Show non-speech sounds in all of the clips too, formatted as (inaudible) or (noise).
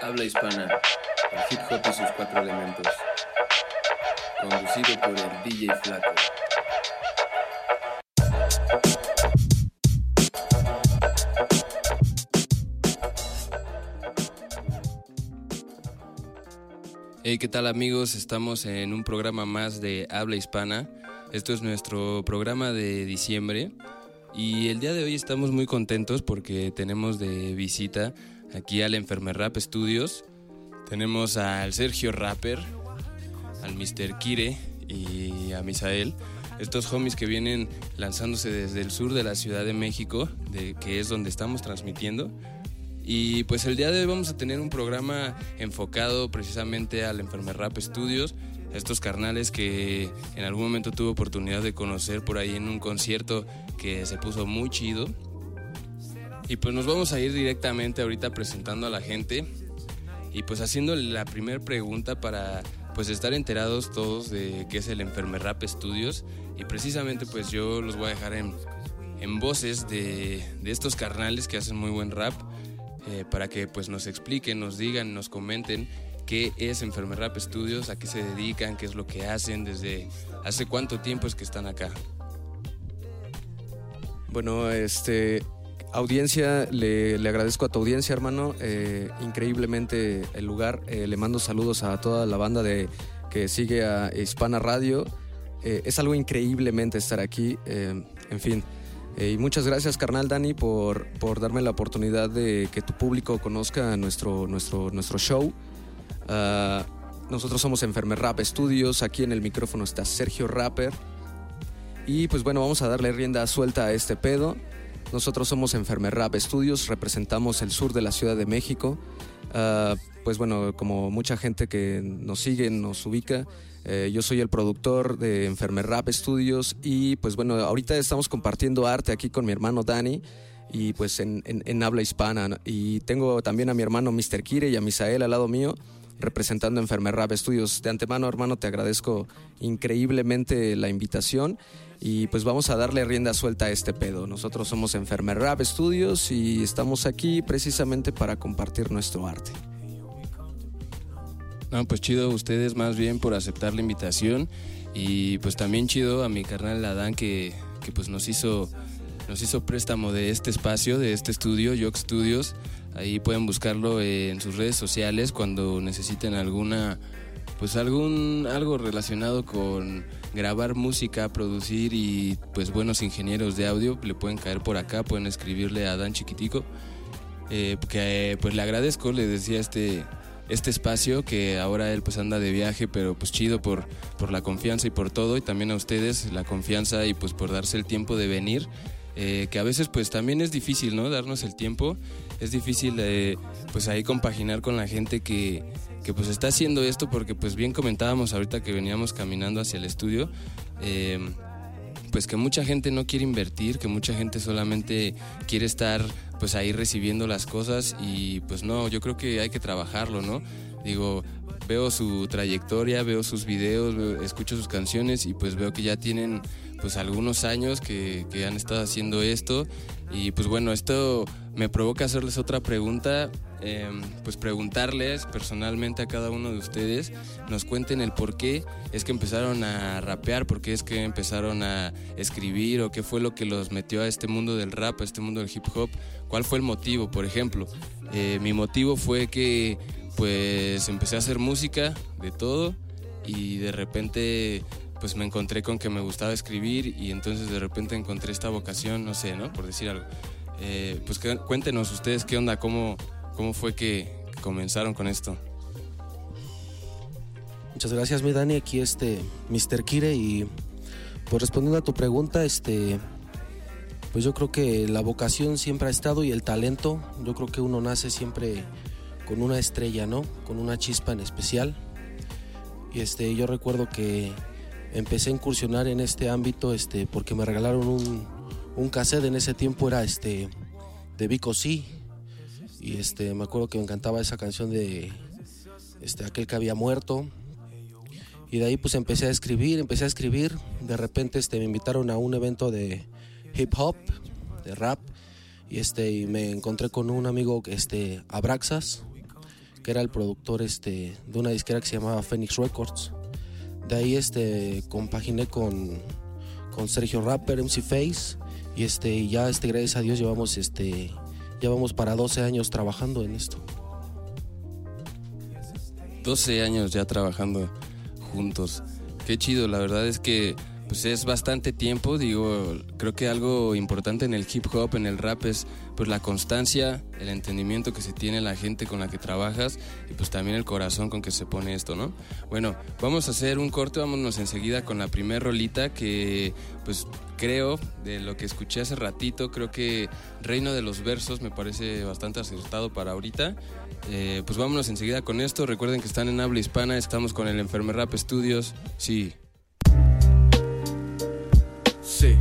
Habla hispana, el hip hop y sus cuatro elementos. Conducido por el DJ Flaco. Hey, ¿qué tal amigos? Estamos en un programa más de Habla Hispana. Esto es nuestro programa de diciembre y el día de hoy estamos muy contentos porque tenemos de visita aquí al Enfermer Rap Studios. Tenemos al Sergio Rapper, al Mr. Kire y a Misael. Estos homies que vienen lanzándose desde el sur de la Ciudad de México, de, que es donde estamos transmitiendo. Y pues el día de hoy vamos a tener un programa enfocado precisamente al Enfermer Rap Studios, estos carnales que en algún momento tuve oportunidad de conocer por ahí en un concierto que se puso muy chido. Y pues nos vamos a ir directamente ahorita presentando a la gente y pues haciendo la primera pregunta para pues estar enterados todos de qué es el Enfermer Rap Studios y precisamente pues yo los voy a dejar en, en voces de, de estos carnales que hacen muy buen rap eh, para que pues nos expliquen, nos digan, nos comenten qué es Enfermer Rap Studios, a qué se dedican, qué es lo que hacen, desde hace cuánto tiempo es que están acá. Bueno, este, audiencia, le, agradezco a tu audiencia, hermano. Eh, increíblemente el lugar. Eh, le mando saludos a toda la banda de, que sigue a Hispana Radio. es algo increíblemente estar aquí. en fin, eh, y muchas gracias, carnal Dani, por, por darme la oportunidad de que tu público conozca nuestro, nuestro, nuestro show. Ah, nosotros somos Enfermer Rap Studios. Aquí en el micrófono está Sergio Rapper. Y pues bueno, vamos a darle rienda suelta a este pedo. Nosotros somos Enfermer Rap Studios, representamos el sur de la Ciudad de México. Ah, pues bueno, como mucha gente que nos sigue, nos ubica, eh, yo soy el productor de Enfermer Rap Studios y pues bueno, ahorita estamos compartiendo arte aquí con mi hermano Dani y pues en, habla hispana. Y tengo también a mi hermano Mr. Kire y a Misael al lado mío representando Enfermer Rap Studios. De antemano, hermano, te agradezco increíblemente la invitación y pues vamos a darle rienda suelta a este pedo. Nosotros somos Enfermer Rap Studios y estamos aquí precisamente para compartir nuestro arte. No, pues chido ustedes más bien por aceptar la invitación y pues también chido a mi carnal Adán que, que pues nos hizo, nos hizo préstamo de este espacio, de este estudio, Yoke Studios. Ahí pueden buscarlo en sus redes sociales cuando necesiten alguna pues algún algo relacionado con grabar música, producir y pues buenos ingenieros de audio le pueden caer por acá, pueden escribirle a Dan Chiquitico. Eh, que pues le agradezco, le decía este este espacio que ahora él pues anda de viaje, pero pues chido por, por la confianza y por todo y también a ustedes la confianza y pues por darse el tiempo de venir. Eh, que a veces pues también es difícil, ¿no? Darnos el tiempo. Es difícil eh, pues ahí compaginar con la gente que, que, pues está haciendo esto porque pues bien comentábamos ahorita que veníamos caminando hacia el estudio. Eh, pues que mucha gente no quiere invertir, que mucha gente solamente quiere estar pues ahí recibiendo las cosas y pues no, yo creo que hay que trabajarlo, ¿no? Digo, veo su trayectoria, veo sus videos, escucho sus canciones y pues veo que ya tienen pues algunos años que, que han estado haciendo esto y pues bueno, esto me provoca hacerles otra pregunta Em, pues preguntarles personalmente a cada uno de ustedes, nos cuenten el por qué es que empezaron a rapear, por qué es que empezaron a escribir o qué fue lo que los metió a este mundo del rap, a este mundo del hip hop, cuál fue el motivo, por ejemplo. Eh, mi motivo fue que pues empecé a hacer música de todo y de repente pues me encontré con que me gustaba escribir y entonces de repente encontré esta vocación, no sé, ¿no? Por decir algo. Eh, pues cuéntenos ustedes qué onda, cómo, ¿Cómo fue que comenzaron con esto? Muchas gracias, mi Dani. Aquí este Mr. Kire y pues respondiendo a tu pregunta, este pues yo creo que la vocación siempre ha estado y el talento, yo creo que uno nace siempre con una estrella, ¿no? Con una chispa en especial. Y este yo recuerdo que empecé a incursionar en este ámbito este porque me regalaron un cassette en ese tiempo era este de Vico C y este, me acuerdo que me encantaba esa canción de este, aquel que había muerto. Y de ahí pues empecé a escribir, empecé a escribir. De repente este, me invitaron a un evento de hip hop, de rap. Y, este, y me encontré con un amigo, este, Abraxas, que era el productor este, de una disquera que se llamaba Phoenix Records. De ahí este, compaginé con, con Sergio Rapper, MC Face, y este, ya este, gracias a Dios llevamos, este, ya vamos para 12 años trabajando en esto. 12 años ya trabajando juntos. Qué chido, la verdad es que pues es bastante tiempo, digo, creo que algo importante en el hip hop, en el rap es pues la constancia, el entendimiento que se tiene la gente con la que trabajas y pues también el corazón con que se pone esto, ¿no? Bueno, vamos a hacer un corte, vámonos enseguida con la primer rolita que pues creo, de lo que escuché hace ratito, creo que Reino de los Versos me parece bastante acertado para ahorita. Eh, pues vámonos enseguida con esto. Recuerden que están en habla hispana, estamos con el Enfermer Rap Studios. Sí. Sí.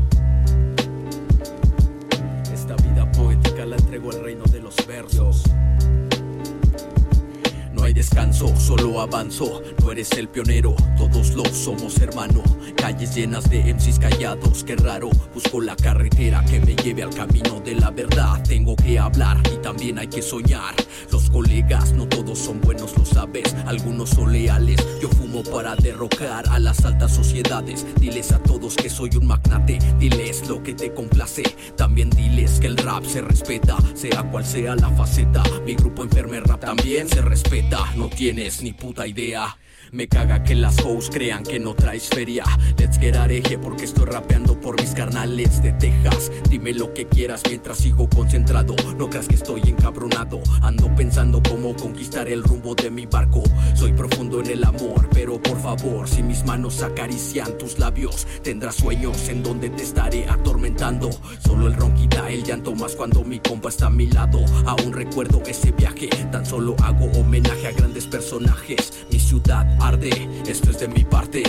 Descanso, solo avanzo. No eres el pionero, todos lo somos, hermano. Calles llenas de MCs callados, qué raro. Busco la carretera que me lleve al camino de la verdad. Tengo que hablar y también hay que soñar. Los colegas, no todos son buenos, lo sabes. Algunos son leales. Yo fumo para derrocar a las altas sociedades. Diles a todos que soy un magnate. Diles lo que te complace. También diles que el rap se respeta, sea cual sea la faceta. Mi grupo Enfermer Rap también se respeta. No tienes ni puta idea. Me caga que las hoes crean que no traes feria. Let's get areje porque estoy rapeando por mis carnales de Texas. Dime lo que quieras mientras sigo concentrado. No creas que estoy encabronado. Ando pensando cómo conquistar el rumbo de mi barco. Soy profundo en el amor, pero por favor, si mis manos acarician tus labios, tendrás sueños en donde te estaré atormentando. Solo el ronquita el llanto más cuando mi compa está a mi lado. Aún recuerdo ese viaje, tan solo hago homenaje a grandes personajes. Mi ciudad esto es de mi parte.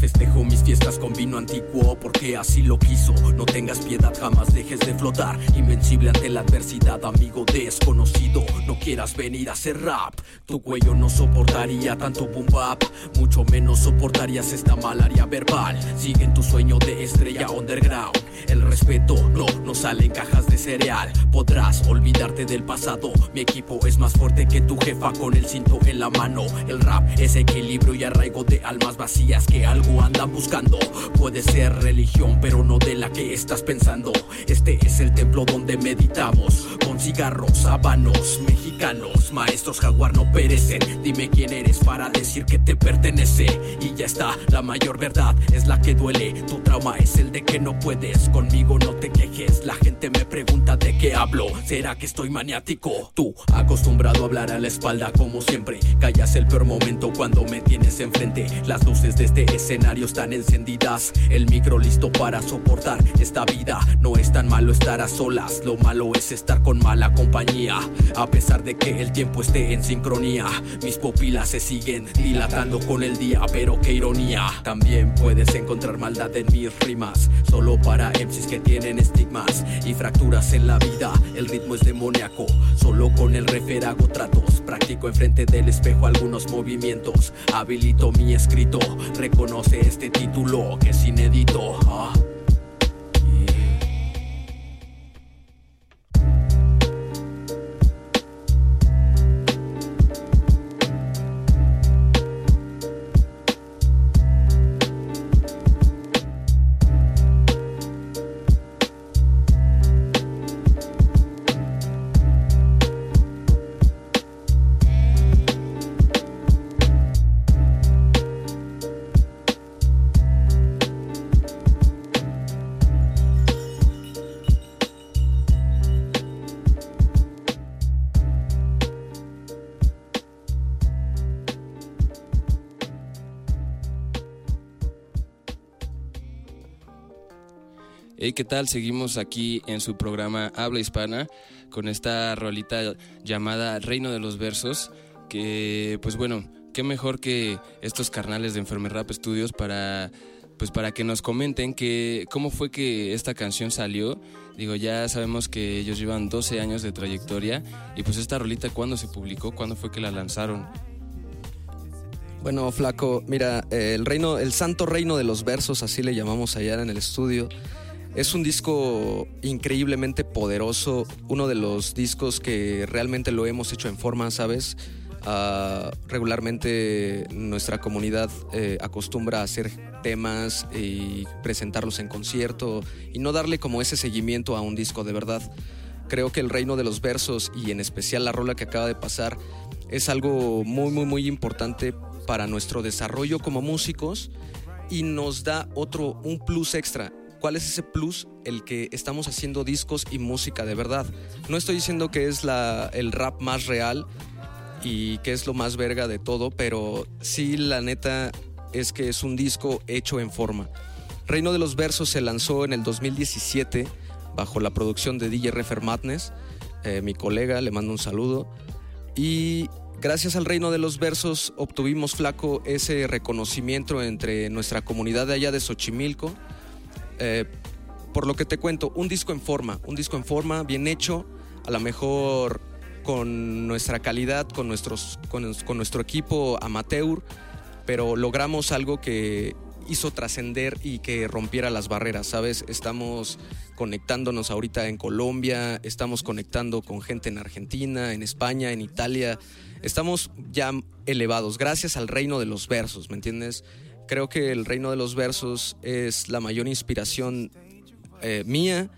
Festejo mis fiestas con vino antiguo porque así lo quiso. No tengas piedad, jamás dejes de flotar. Invencible ante la adversidad, amigo desconocido. No quieras venir a hacer rap. Tu cuello no soportaría tanto boom bap. Mucho menos soportarías esta malaria verbal. Sigue en tu sueño de estrella underground. El respeto no, no sale en cajas de cereal. Podrás olvidarte del pasado. Mi equipo es más fuerte que tu jefa con el cinto en la mano. El rap es equilibrio y arraigo de almas vacías que algo andan buscando. Puede ser religión, pero no de la que estás pensando. Este es el templo donde meditamos. Con cigarros, habanos, mexicanos. Maestros jaguar no perecen. Dime quién eres para decir que te pertenece. Y ya está, la mayor verdad es la que duele. Tu trauma es el de que no puedes. Conmigo no te quejes. La gente me pregunta de qué hablo. ¿Será que estoy maniático? Tú, acostumbrado a hablar a la espalda como siempre. Callas el peor momento cuando me tienes enfrente. Las luces de este escenario están encendidas. El micro listo para soportar esta vida. No es tan malo estar a solas, lo malo es estar con mala compañía. A pesar de que el tiempo esté en sincronía, mis pupilas se siguen dilatando con el día, pero qué ironía. También puedes encontrar maldad en mis rimas, solo para MCs que tienen estigmas y fracturas en la vida. El ritmo es demoníaco, solo con el refer hago tratos. Practico enfrente del espejo algunos movimientos, habilito mi escrito, este título que es inédito. Ah. Hey, ¿qué tal? Seguimos aquí en su programa Habla Hispana con esta rolita llamada Reino de los Versos, que pues bueno, qué mejor que estos carnales de Enfermer Rap Studios para pues para que nos comenten que cómo fue que esta canción salió. Digo, ya sabemos que ellos llevan 12 años de trayectoria y pues esta rolita cuándo se publicó, cuándo fue que la lanzaron. Bueno, flaco, mira, el reino, el santo reino de los versos, así le llamamos allá en el estudio. Es un disco increíblemente poderoso, uno de los discos que realmente lo hemos hecho en forma, ¿sabes? Ah, regularmente nuestra comunidad eh, acostumbra a hacer temas y presentarlos en concierto y no darle como ese seguimiento a un disco de verdad. Creo que el reino de los versos y en especial la rola que acaba de pasar es algo muy muy muy importante para nuestro desarrollo como músicos y nos da otro un plus extra. ¿Cuál es ese plus? El que estamos haciendo discos y música de verdad. No estoy diciendo que es la, el rap más real, y que es lo más verga de todo, pero sí la neta es que es un disco hecho en forma. Reino de los Versos se lanzó en el 2017 bajo la producción de DJ Refer Madness, eh, mi colega, le mando un saludo. Y gracias al Reino de los Versos obtuvimos flaco ese reconocimiento entre nuestra comunidad de allá de Xochimilco. Eh, por lo que te cuento, un disco en forma, un disco en forma, bien hecho, a lo mejor con nuestra calidad, con, nuestros, con, nuestro equipo amateur, pero logramos algo que hizo trascender y que rompiera las barreras, ¿sabes? Estamos conectándonos ahorita en Colombia, estamos conectando con gente en Argentina, en España, en Italia. Estamos ya elevados, gracias al reino de los versos, ¿me entiendes? Creo que el reino de los versos es la mayor inspiración eh, mía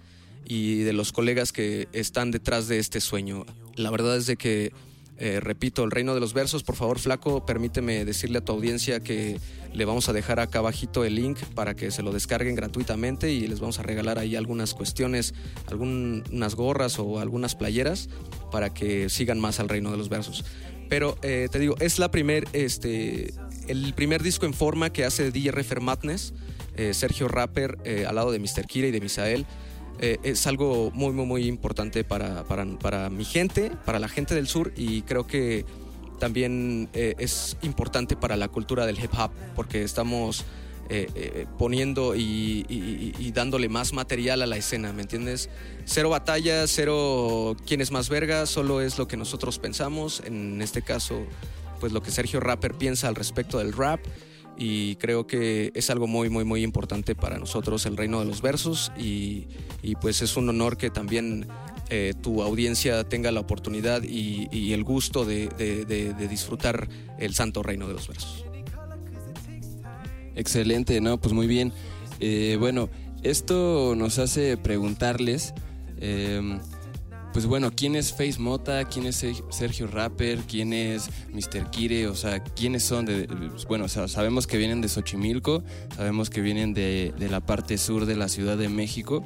y de los colegas que están detrás de este sueño. La verdad es de que, eh, repito, el reino de los versos, por favor, flaco, permíteme decirle a tu audiencia que le vamos a dejar acá abajito el link para que se lo descarguen gratuitamente y les vamos a regalar ahí algunas cuestiones, algunas gorras o algunas playeras para que sigan más al reino de los versos. Pero eh, te digo, es la primer, este, el primer disco en forma que hace DJ Refer Madness, eh, Sergio Rapper, al lado de Mr. Kira y de Misael. Eh, es algo muy, muy, muy importante para, para, mi gente, para la gente del sur y creo que también eh, es importante para la cultura del hip hop porque estamos eh, poniendo y, dándole más material a la escena, ¿me entiendes? Cero batalla, cero quién es más verga, solo es lo que nosotros pensamos, en este caso, pues lo que Sergio Rapper piensa al respecto del rap y creo que es algo muy, muy, muy importante para nosotros el reino de los versos y, pues es un honor que también eh, tu audiencia tenga la oportunidad y, el gusto de, disfrutar el santo reino de los versos. Excelente, no, pues muy bien. Eh, bueno, esto nos hace preguntarles eh, pues bueno, ¿quién es Face Mota? ¿Quién es Sergio Rapper? ¿Quién es Mr. Kire? O sea, ¿quiénes son? De, bueno, sabemos que vienen de Xochimilco, sabemos que vienen de, la parte sur de la Ciudad de México,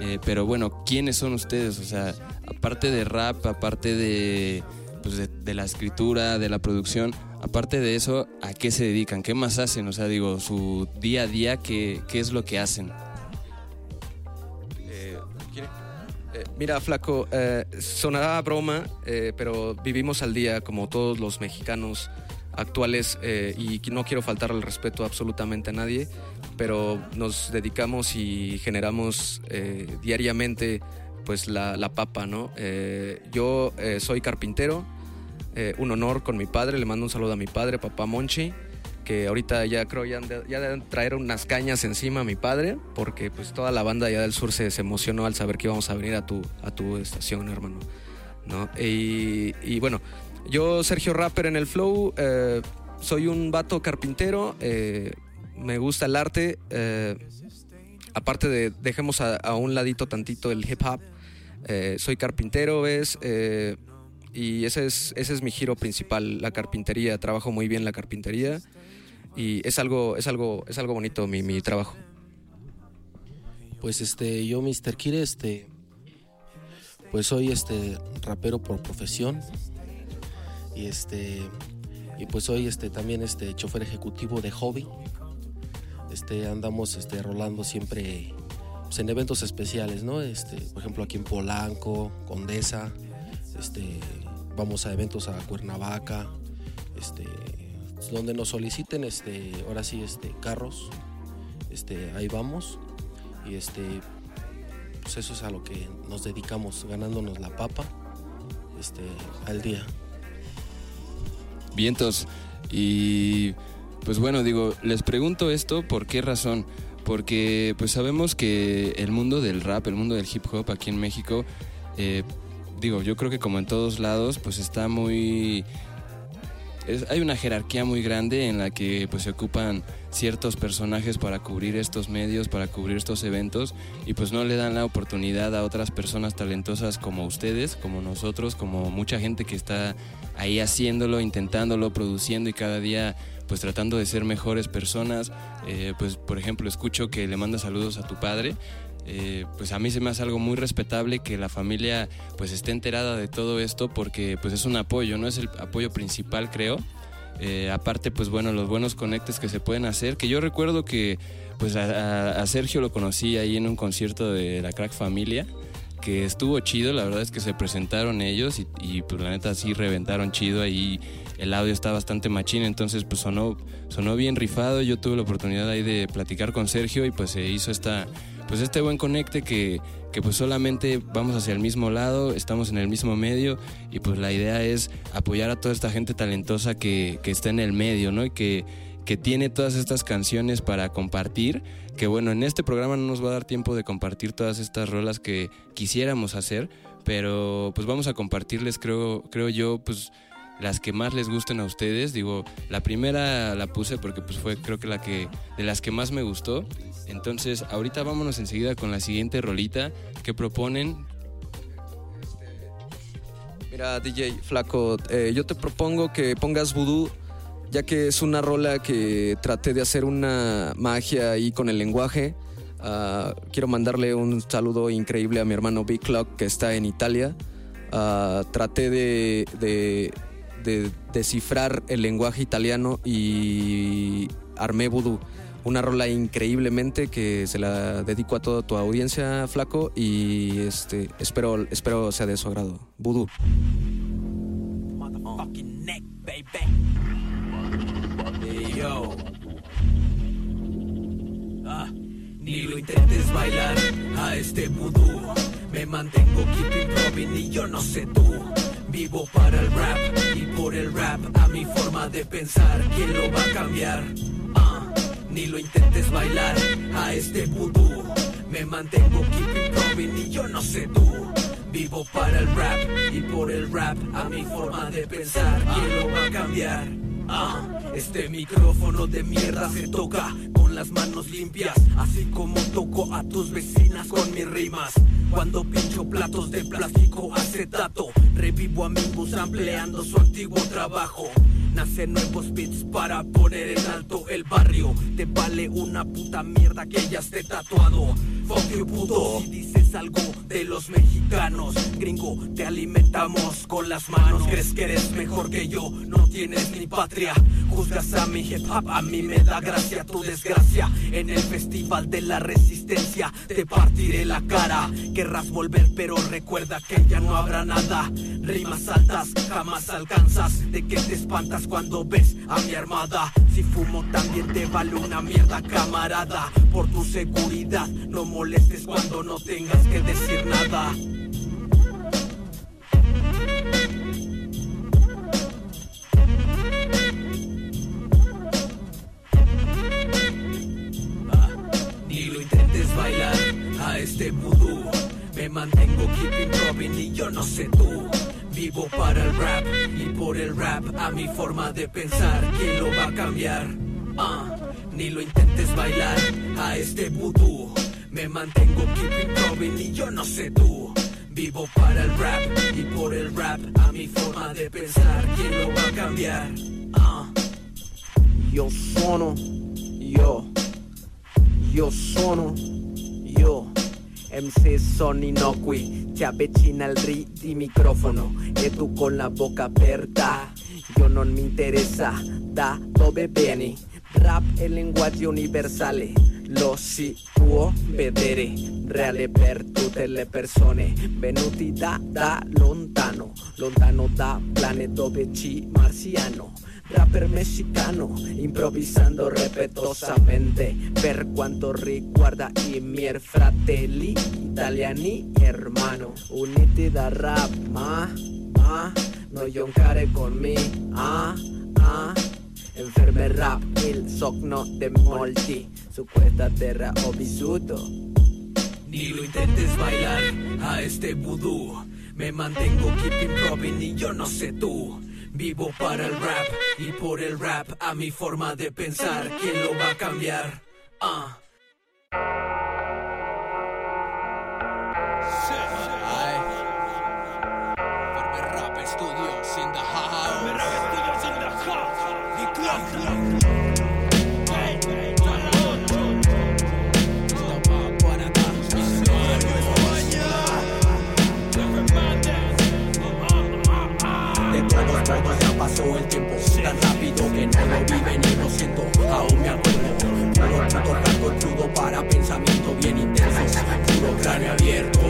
eh, pero bueno, ¿quiénes son ustedes? O sea, aparte de rap, aparte pues de, de, la escritura, de la producción, aparte de eso, ¿a qué se dedican? ¿Qué más hacen? O sea, digo, su día a día, ¿qué, qué es lo que hacen? Mira, Flaco, eh, sonará broma, eh, pero vivimos al día como todos los mexicanos actuales eh, y no quiero faltar al respeto absolutamente a nadie, pero nos dedicamos y generamos diariamente pues la, la papa, ¿no? yo soy carpintero, un honor con mi padre, le mando un saludo a mi padre, papá Monchi ahorita ya creo ya, ya deben traer unas cañas encima a mi padre, porque pues toda la banda allá del sur se, emocionó al saber que íbamos a venir a tu, a tu estación, hermano. ¿no? Y, bueno, yo, Sergio Rapper en el Flow, eh, soy un vato carpintero, eh, me gusta el arte, eh, aparte de, dejemos a, un ladito tantito el hip hop, soy carpintero, ¿ves? y ese es, ese es mi giro principal, la carpintería, trabajo muy bien la carpintería y es algo, es algo, es algo bonito mi, mi trabajo. Pues este, yo, Mr. Kire, este, pues soy este rapero por profesión. Y este, y pues soy este también este chofer ejecutivo de hobby. Este, andamos este rolando siempre pues, en eventos especiales, ¿no? Este, por ejemplo, aquí en Polanco, Condesa, este, vamos a eventos a Cuernavaca, este, donde nos soliciten este ahora sí este carros este ahí vamos. Y este pues eso es a lo que nos dedicamos ganándonos la papa este al día. Vientos y pues bueno digo les pregunto esto por qué razón porque pues sabemos que el mundo del rap el mundo del hip hop aquí en México eh, digo yo creo que como en todos lados pues está muy hay una jerarquía muy grande en la que pues se ocupan ciertos personajes para cubrir estos medios, para cubrir estos eventos y pues no le dan la oportunidad a otras personas talentosas como ustedes, como nosotros, como mucha gente que está ahí haciéndolo, intentándolo, produciendo y cada día pues tratando de ser mejores personas. Eh, pues por ejemplo escucho que le manda saludos a tu padre. Eh, pues a mí se me hace algo muy respetable que la familia pues esté enterada de todo esto porque pues es un apoyo, no es el apoyo principal creo, eh, aparte, pues bueno, los buenos conectes que se pueden hacer, que yo recuerdo que pues a, Sergio lo conocí ahí en un concierto de la Crack Familia, que estuvo chido, la verdad es que se presentaron ellos y, pues la neta sí reventaron chido ahí, el audio está bastante machín, entonces pues sonó, sonó bien rifado, yo tuve la oportunidad ahí de platicar con Sergio y pues se hizo esta pues este buen conecte que, pues solamente vamos hacia el mismo lado, estamos en el mismo medio y pues la idea es apoyar a toda esta gente talentosa que, está en el medio, ¿no? Y que, que tiene todas estas canciones para compartir, que bueno, en este programa no nos va a dar tiempo de compartir todas estas rolas que quisiéramos hacer, pero pues vamos a compartirles, creo, creo yo, pues las que más les gusten a ustedes. Digo, la primera la puse porque pues fue creo que la que de las que más me gustó. Entonces, ahorita vámonos enseguida con la siguiente rolita que proponen. Mira, DJ Flaco, eh, yo te propongo que pongas Voodoo, ya que es una rola que traté de hacer una magia ahí con el lenguaje. Ah, quiero mandarle un saludo increíble a mi hermano Big Clock que está en Italia. Ah, traté de descifrar el lenguaje italiano y armé Voodoo. Una rola increíblemente que se la dedico a toda tu audiencia, Flaco, y este, espero, espero sea de su agrado. Voodoo. Ah, ni lo intentes bailar a este voodoo. Me mantengo keeping Robin y yo no sé tú. Vivo para el rap y por el rap a mi forma de pensar. ¿Quién lo va a cambiar? Ah, ni lo intentes bailar a este vudú. Me mantengo keeping Robin y yo no sé tú. Vivo para el rap y por el rap a mi forma de pensar. ¿Quién lo va a cambiar? Ah, este micrófono de mierda se toca las manos limpias, así como toco a tus vecinas con mis rimas. Cuando pincho platos de plástico acetato, revivo amigos ampliando su antiguo trabajo. Nacen nuevos beats para poner en alto el barrio. Te vale una puta mierda que ya esté tatuado. Fuck you puto, si dices algo de los mexicanos, gringo, te alimentamos con las manos. Crees que eres mejor que yo, no tienes ni patria. Juzgas a mi hip hop, a mí me da gracia tu desgracia. En el festival de la resistencia te partiré la cara. Querrás volver, pero recuerda que ya no habrá nada. Rimas altas, jamás alcanzas. De que te espantas cuando ves a mi armada. Si fumo también te vale una mierda, camarada. Por tu seguridad, no molestes cuando no tengas que decir nada. ni lo intentes bailar a este vudú. Me mantengo keeping Robin y yo no sé tú. Vivo para el rap y por el rap a mi forma de pensar. ¿Quién lo va a cambiar? Ah, ni lo intentes bailar a este vudú. Me mantengo keeping Robin y yo no sé tú. Vivo para el rap y por el rap a mi forma de pensar. ¿Quién lo va a cambiar? Ah. Io sono io, io sono io. MC son innocui, ti avvicina al ri di microfono e tu con la bocca aperta. Io non mi interessa da dove vieni, rap e linguaggio universale, lo si può vedere, reale per tutte le persone, venuti da, da lontano, lontano da planeta dove ci marziano. Rapper messicano, improvvisando repetosamente. Per quanto riguarda i miei fratelli italiani hermano, uniti da rap, ma, ma, non giocare con me, ah, ah, enferme rap, il sogno de molti, su questa terra ho vissuto. Ni lo intentes bailar a este vudú. Me mantengo keeping Robin y yo no sé tú. Vivo para el rap y por el rap a mi forma de pensar. ¿Quién lo va a cambiar? Ah. Rap que no lo vi venir, lo siento Aún me acuerdo Puro puto hardcore crudo para pensamiento bien intensos Puro cráneo abierto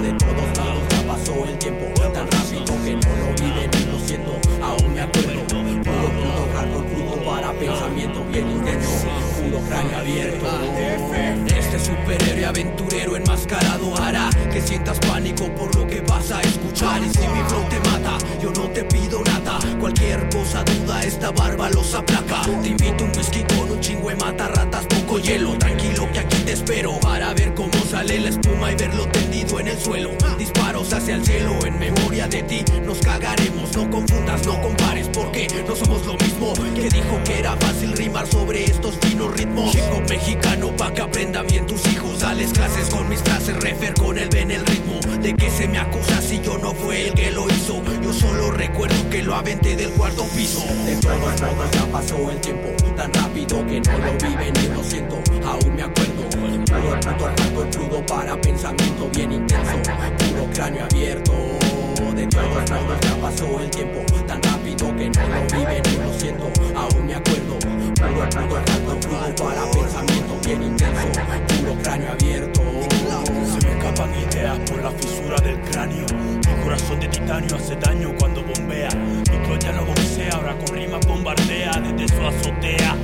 De todos lados ya pasó el tiempo Tan rápido que no lo vi venir, lo siento Aún me acuerdo Puro puto hardcore crudo para pensamiento bien intenso Puro cráneo abierto Este superhéroe aventurero enmascarado hará Que sientas pánico por lo que vas a escuchar. Y si mi flow te yo no te pido nada. Cualquier cosa duda, esta barba los aplaca. Te invito un whisky con un chingo de mata ratas, poco hielo. Tranquilo que aquí te espero Para ver cómo sale la espuma y verlo tendido en el suelo. Disparos hacia el cielo, en memoria de ti. Nos cagaremos, no confundas, no compares Porque no somos lo mismo. Que dijo que era fácil rimar sobre estos finos ritmos. Hop mexicano pa' que aprendan bien tus hijos. Dales clases con mis frases, refer con el ven el ritmo. De que se me acusa si yo no fue el que lo hizo Yo solo recuerdo que lo aventé del cuarto piso. De todos modos ya pasó el tiempo Tan rápido que no lo vi venir, lo siento Aún me acuerdo. Puro puto hardcore crudo para pensamiento bien intenso. Puro cráneo abierto. De todos modos ya pasó el tiempo Tan rápido que no lo vi venir, lo siento Aún me acuerdo. Puro puto hardcore crudo para pensamiento bien intenso. Puro cráneo abierto. Se me escapan ideas por la fisura del cráneo. Corazón de titanio hace daño cuando bombea. Mi ya no boxea, ahora con rimas bombardea desde su azotea.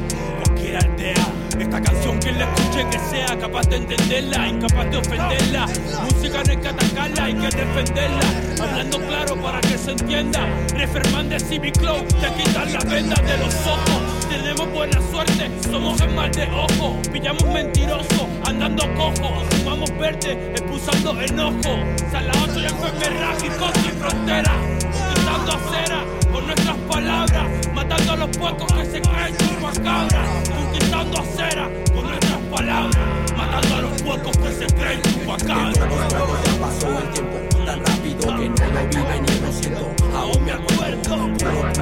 Cualquier aldea. Esta canción quien la escuche que sea capaz de entenderla, incapaz de ofenderla. Música no hay que atacarla, hay que defenderla. Hablando claro para que se entienda. Referman de mi Club, te quitan las vendas de los ojos. Tenemos buena suerte, somos el mal de ojo. Pillamos mentiroso, andando cojo. Fumamos verde, expulsando enojo. Salaoso y enfermerrágicos sin frontera. Quitando acera con nuestras palabras. Matando a los puercos que se creen chupacabras. Acera con nuestras palabras. Matando a los puercos que se creen ya pasó el tiempo tan rápido que no lo vi venir, lo siento, aún me acuerdo. Puro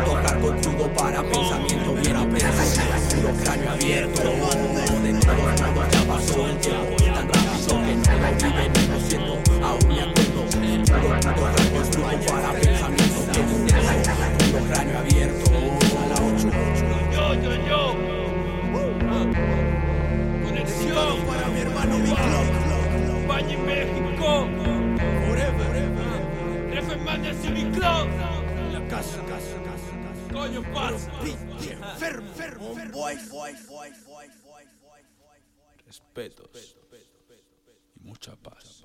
puto crudo para pensamiento bien intenso, puro cráneo abierto. De todos modos ya pasó el tiempo tan rápido que no lo vi venir, lo siento, aún me acuerdo. Puro puto hardcore crudo para pensamiento bien puro cráneo abierto. A la 8. Yo, yo, yo. Conexión para mi hermano España y México. Referman de Civil Club. La casa, casa, casa. Coño, pasa. Enfermo, enfermo, Respetos y mucha paz.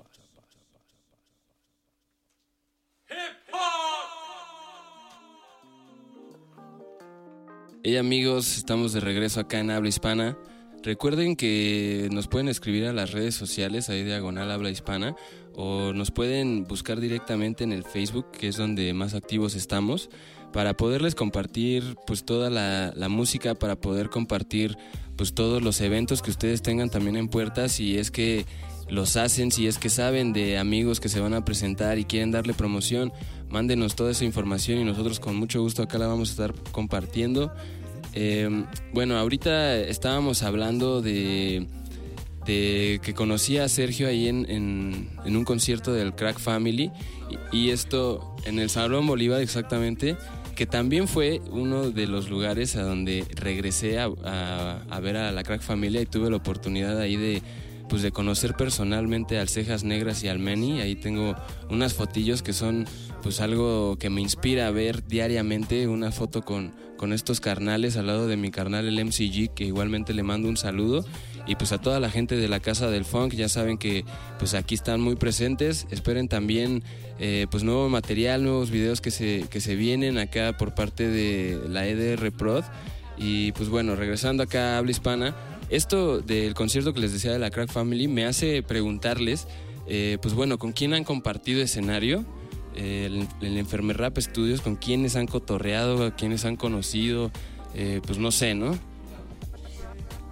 Hey amigos, estamos de regreso acá en Habla Hispana. Recuerden que nos pueden escribir a las redes sociales, ahí diagonal Habla Hispana, o nos pueden buscar directamente en el Facebook, que es donde más activos estamos, para poderles compartir pues toda la, la música, para poder compartir pues todos los eventos que ustedes tengan también en puertas, si es que los hacen, si es que saben de amigos que se van a presentar y quieren darle promoción, mándenos toda esa información y nosotros con mucho gusto acá la vamos a estar compartiendo. Eh, bueno, ahorita estábamos hablando de, que conocí a Sergio ahí en, en- un concierto del Crack Family y, esto en el Salón Bolívar exactamente, que también fue uno de los lugares a donde regresé a, a- a ver a la Crack Familia y tuve la oportunidad ahí de pues de conocer personalmente al Cejas Negras y al Meni. Ahí tengo unas fotillos que son pues algo que me inspira a ver diariamente. Una foto con, con estos carnales al lado de mi carnal el MCG, que igualmente le mando un saludo. Y pues a toda la gente de la Casa del Funk, ya saben que pues aquí están muy presentes. Esperen también eh, pues nuevo material, nuevos videos que se, que se vienen acá por parte de la EDR Prod. Y pues bueno, regresando acá a habla hispana, esto del concierto que les decía de la Crack Family me hace preguntarles, eh, pues bueno, ¿con quién han compartido escenario? el, el Enfermer Rap Studios, con quiénes han cotorreado, a quiénes han conocido, eh, pues no sé, ¿no?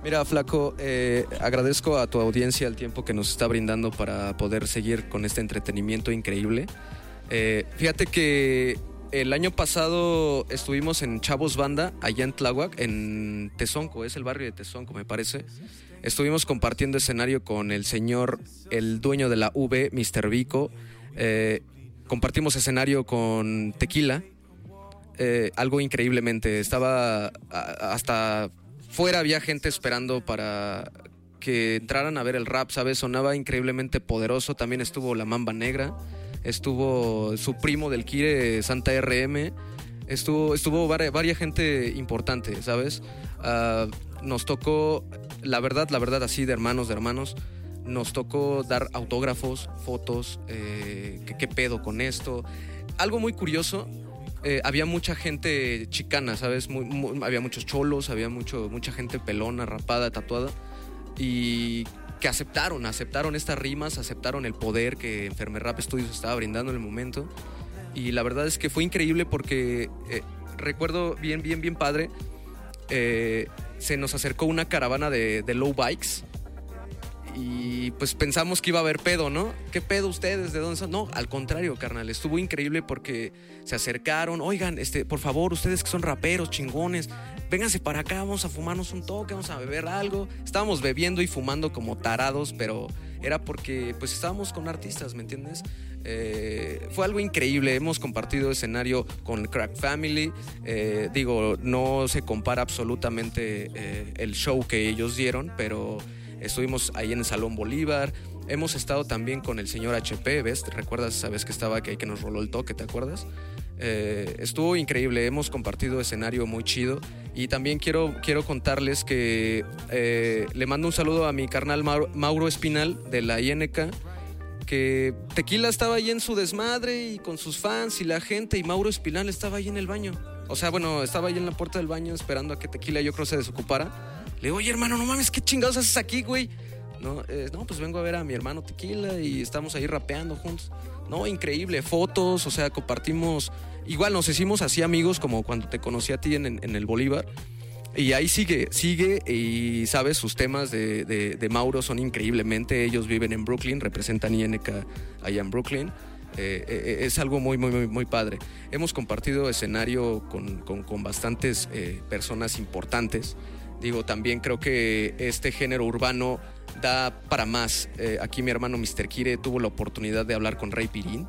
Mira, Flaco, eh, agradezco a tu audiencia el tiempo que nos está brindando para poder seguir con este entretenimiento increíble. Eh, fíjate que el año pasado estuvimos en Chavos Banda, allá en Tláhuac, en Tezonco, es el barrio de Tezonco, me parece. Estuvimos compartiendo escenario con el señor, el dueño de la V, Mr. Vico. Eh, compartimos escenario con Tequila, eh, algo increíblemente. Estaba hasta fuera había gente esperando para que entraran a ver el rap, ¿sabes? Sonaba increíblemente poderoso. También estuvo La Mamba Negra, estuvo su primo del Kire, Santa RM. Estuvo, estuvo varia, varia gente importante, ¿sabes? Ah, nos tocó, la verdad, la verdad, así de hermanos, de hermanos, nos tocó dar autógrafos, fotos, eh, ¿qué, pedo con esto. Algo muy curioso, eh, había mucha gente chicana, ¿sabes? Había muchos cholos, había mucho, mucha gente pelona, rapada, tatuada. Y que aceptaron, aceptaron estas rimas, aceptaron el poder que Enfermer Rap Studios estaba brindando en el momento. Y la verdad es que fue increíble porque eh, recuerdo bien, bien, bien padre. eh, se nos acercó una caravana de, de low bikes y pues pensamos que iba a haber pedo, ¿no? ¿Qué pedo ustedes? ¿De dónde son? No, al contrario, carnal, estuvo increíble porque se acercaron, oigan, este, por favor, ustedes que son raperos, chingones, vénganse para acá, vamos a fumarnos un toque, vamos a beber algo. Estábamos bebiendo y fumando como tarados, pero era porque pues estábamos con artistas, ¿me entiendes? Eh, fue algo increíble, hemos compartido escenario con Crack Family, eh, digo, no se compara absolutamente eh, el show que ellos dieron, pero estuvimos ahí en el Salón Bolívar, hemos estado también con el señor HP, ¿ves? ¿Recuerdas esa vez que estaba aquí que nos roló el toque, ¿te acuerdas? Eh, estuvo increíble, hemos compartido escenario muy chido y también quiero, quiero contarles que eh, le mando un saludo a mi carnal Mauro, Espinal de la INK, que Tequila estaba ahí en su desmadre y con sus fans y la gente y Mauro Espinal estaba ahí en el baño. O sea, bueno, estaba ahí en la puerta del baño esperando a que Tequila yo creo se desocupara. Le digo, oye hermano, no mames, ¿qué chingados haces aquí, güey? No, eh, no, pues vengo a ver a mi hermano Tequila y estamos ahí rapeando juntos. No, increíble, fotos, o sea, compartimos. Igual nos hicimos así amigos como cuando te conocí a ti en, el Bolívar. Y ahí sigue, sigue y sabes, sus temas de, de- de Mauro son increíblemente. Ellos viven en Brooklyn, representan INK allá en Brooklyn. Eh, eh, es algo muy, muy, muy, muy padre. Hemos compartido escenario con, con- con bastantes eh, personas importantes. Digo, también creo que este género urbano da para más. Eh, aquí mi hermano Mr. Kire tuvo la oportunidad de hablar con Rey Pirín.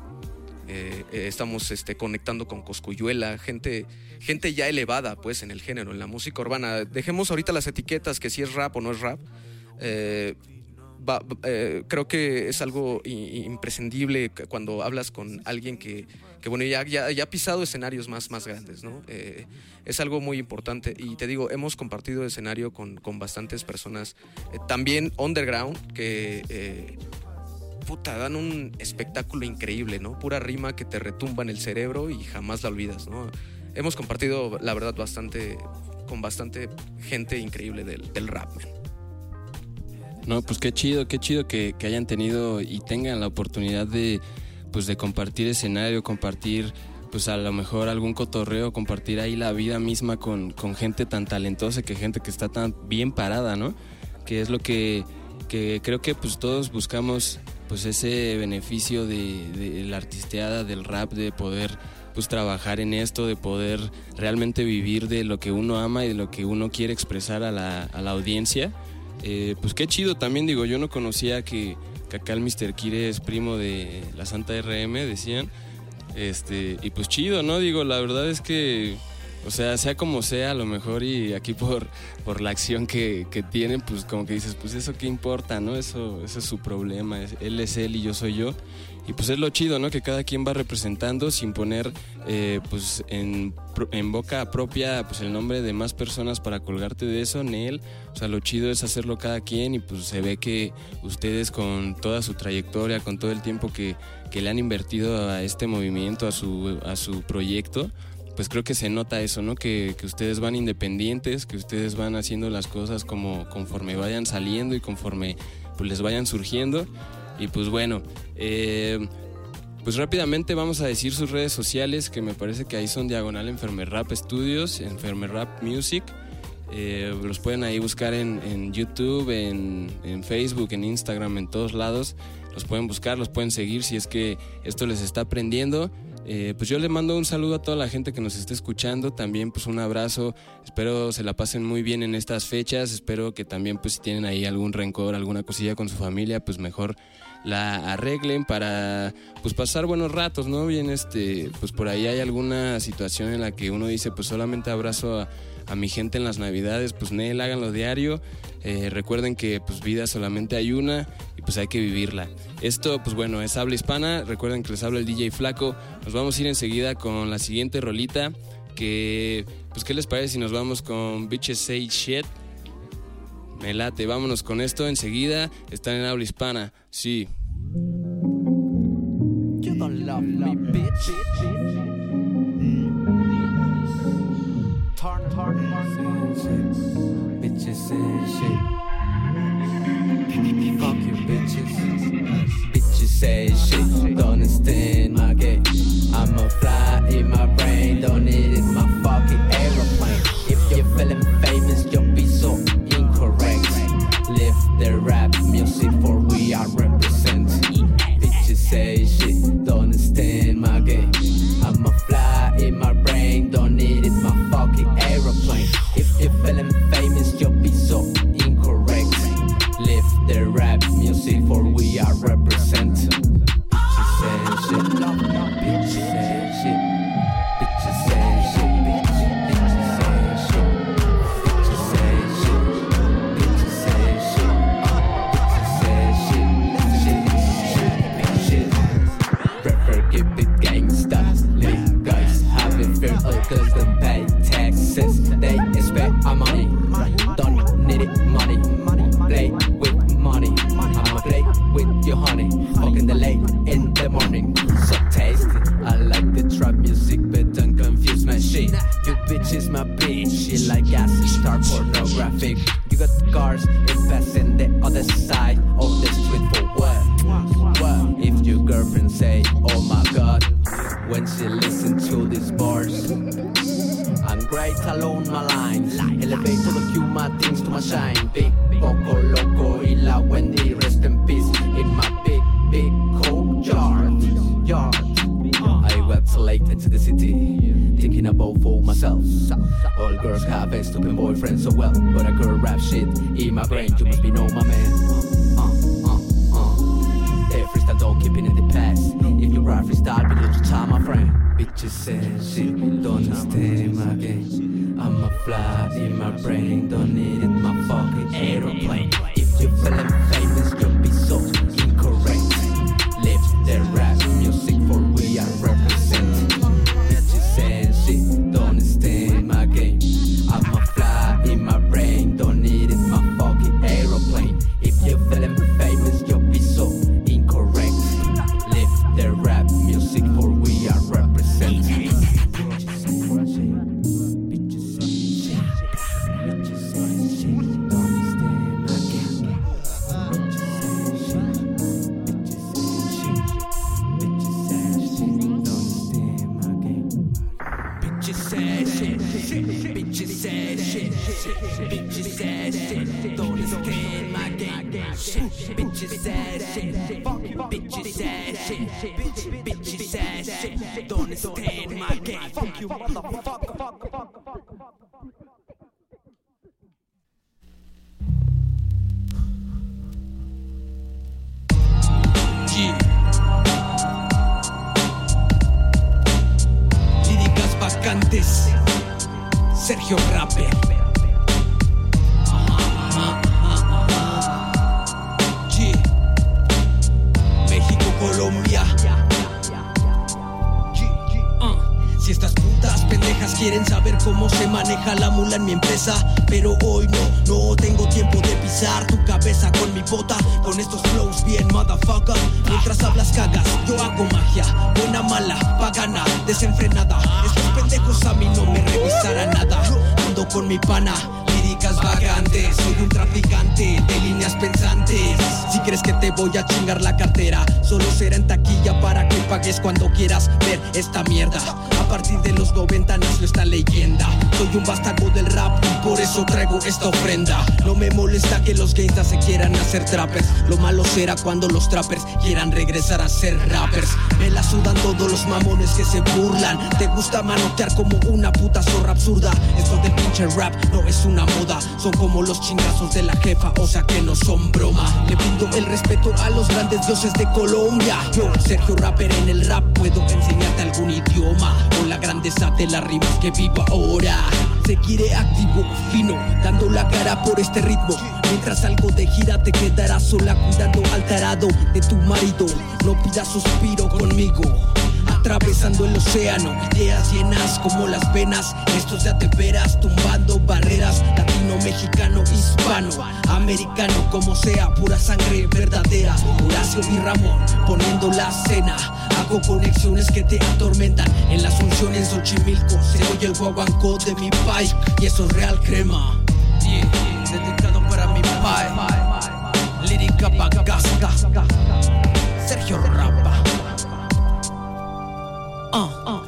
Eh, eh, estamos este, conectando con Coscuyuela, gente, gente ya elevada pues en el género, en la música urbana. Dejemos ahorita las etiquetas que si es rap o no es rap. Creo que es algo imprescindible cuando hablas con alguien que, que, bueno, ya, ya, ha pisado escenarios más, más grandes, ¿no? Eh, es algo muy importante. Y te digo, hemos compartido escenario con, con bastantes personas, eh, también underground, que... eh, puta, dan un espectáculo increíble, ¿no? Pura rima que te retumba en el cerebro y jamás la olvidas, ¿no? Hemos compartido, la verdad, bastante, con bastante gente increíble del, del rap, man. No, pues qué chido, qué chido que, que hayan tenido y tengan la oportunidad de, pues de compartir escenario, compartir, pues a lo mejor algún cotorreo, compartir ahí la vida misma con, con gente tan talentosa, que gente que está tan bien parada, ¿no? Que es lo que, que creo que pues todos buscamos, pues ese beneficio de, la artisteada, del rap, de poder pues trabajar en esto, de poder realmente vivir de lo que uno ama y de lo que uno quiere expresar a la, a la audiencia. Eh, pues qué chido también, digo, yo no conocía que, que acá el Mr. Kire es primo de la Santa RM, decían. Este, y pues chido, ¿no? Digo, la verdad es que, o sea, sea como sea, a lo mejor, y aquí por, por la acción que, que tienen, pues como que dices, pues eso qué importa, ¿no? Eso, eso es su problema, él es él y yo soy yo. Y pues es lo chido, ¿no? Que cada quien va representando sin poner, eh, pues, en, en boca propia, pues, el nombre de más personas para colgarte de eso, en él. O sea, lo chido es hacerlo cada quien y pues se ve que ustedes con toda su trayectoria, con todo el tiempo que, que le han invertido a este movimiento, a su, a su proyecto, pues creo que se nota eso, ¿no? Que, que ustedes van independientes, que ustedes van haciendo las cosas como conforme vayan saliendo y conforme pues les vayan surgiendo. Y pues bueno, eh, pues rápidamente vamos a decir sus redes sociales, que me parece que ahí son Diagonal Enfermerrap Studios, Enfermerrap Music. Eh, los pueden ahí buscar en, YouTube, en, en, Facebook, en Instagram, en todos lados. Los pueden buscar, los pueden seguir si es que esto les está aprendiendo. Eh, pues yo le mando un saludo a toda la gente que nos esté escuchando, también pues un abrazo, espero se la pasen muy bien en estas fechas, espero que también pues si tienen ahí algún rencor, alguna cosilla con su familia, pues mejor la arreglen para pues pasar buenos ratos, ¿no? Bien, este, pues por ahí hay alguna situación en la que uno dice pues solamente abrazo a, mi gente en las navidades, pues Nel, háganlo diario, eh, recuerden que pues vida solamente hay una y pues hay que vivirla. Esto, pues bueno, es habla hispana. Recuerden que les habla el DJ Flaco. Nos vamos a ir enseguida con la siguiente rolita. Que, pues, ¿qué les parece si nos vamos con Bitches Say Shit? Me late, vámonos con esto enseguida. Están en habla hispana, sí. You don't love me, bitch. Turn, turn, turn. Bitches say shit. Fuck you, bitches. Bitches say shit, don't understand lines Elevator the my things to my shine. Big Poco Loco y la Wendy Rest in peace. In my big, big cold yard Yard I went late into the city. Thinking about for myself. All girls have a stupid boyfriend so well. But I could rap shit in my brain. You must be know my man. Uh, uh, uh. Hey, freestyle don't in the past. If you rap freestyle, be your time my friend. Bitches say shit, don't understand my game. I'm a fly in my brain, don't need it, my fucking aeroplane. If you're feeling famous, Sergio Rapper. Quieren saber cómo se maneja la mula en mi empresa, pero hoy no, no tengo tiempo de pisar tu cabeza con mi bota, con estos flows bien motherfucker. Mientras hablas cagas, yo hago magia, buena, mala, pagana, desenfrenada. Estos pendejos a mí no me revisarán nada, ando con mi pana, vagantes antes. Soy un traficante de líneas pensantes. Si crees que te voy a chingar la cartera, solo será en taquilla para que pagues cuando quieras ver esta mierda. Partir de los 90 nació esta leyenda. Soy un vástago del rap por eso traigo esta ofrenda. No me molesta que los gangsters se quieran hacer trappers. Lo malo será cuando los trappers quieran regresar a ser rappers. Me la sudan todos los mamones que se burlan. Te gusta manotear como una puta zorra absurda. Esto del pinche rap no es una moda. Son como los chingazos de la jefa, o sea que no son broma. Le pido el respeto a los grandes dioses de Colombia. Yo, Sergio Rapper en el rap, puedo enseñarte algún idioma. Con la grandeza de las rimas que vivo ahora. Seguiré activo, fino, dando la cara por este ritmo. Mientras salgo de gira te quedarás sola cuidando al tarado de tu marido. No pidas suspiro conmigo. Atravesando el océano, ideas llenas como las venas. Estos ya te verás tumbando barreras. Latino, mexicano, hispano, americano, como sea, pura sangre verdadera. Horacio y Ramón poniendo la cena. Hago conexiones que te atormentan. En la En Xochimilco, se oye el guaguancó de mi país. Y eso es real crema. Dedicado para mi país. Lírica pagasca. Sergio Rapa.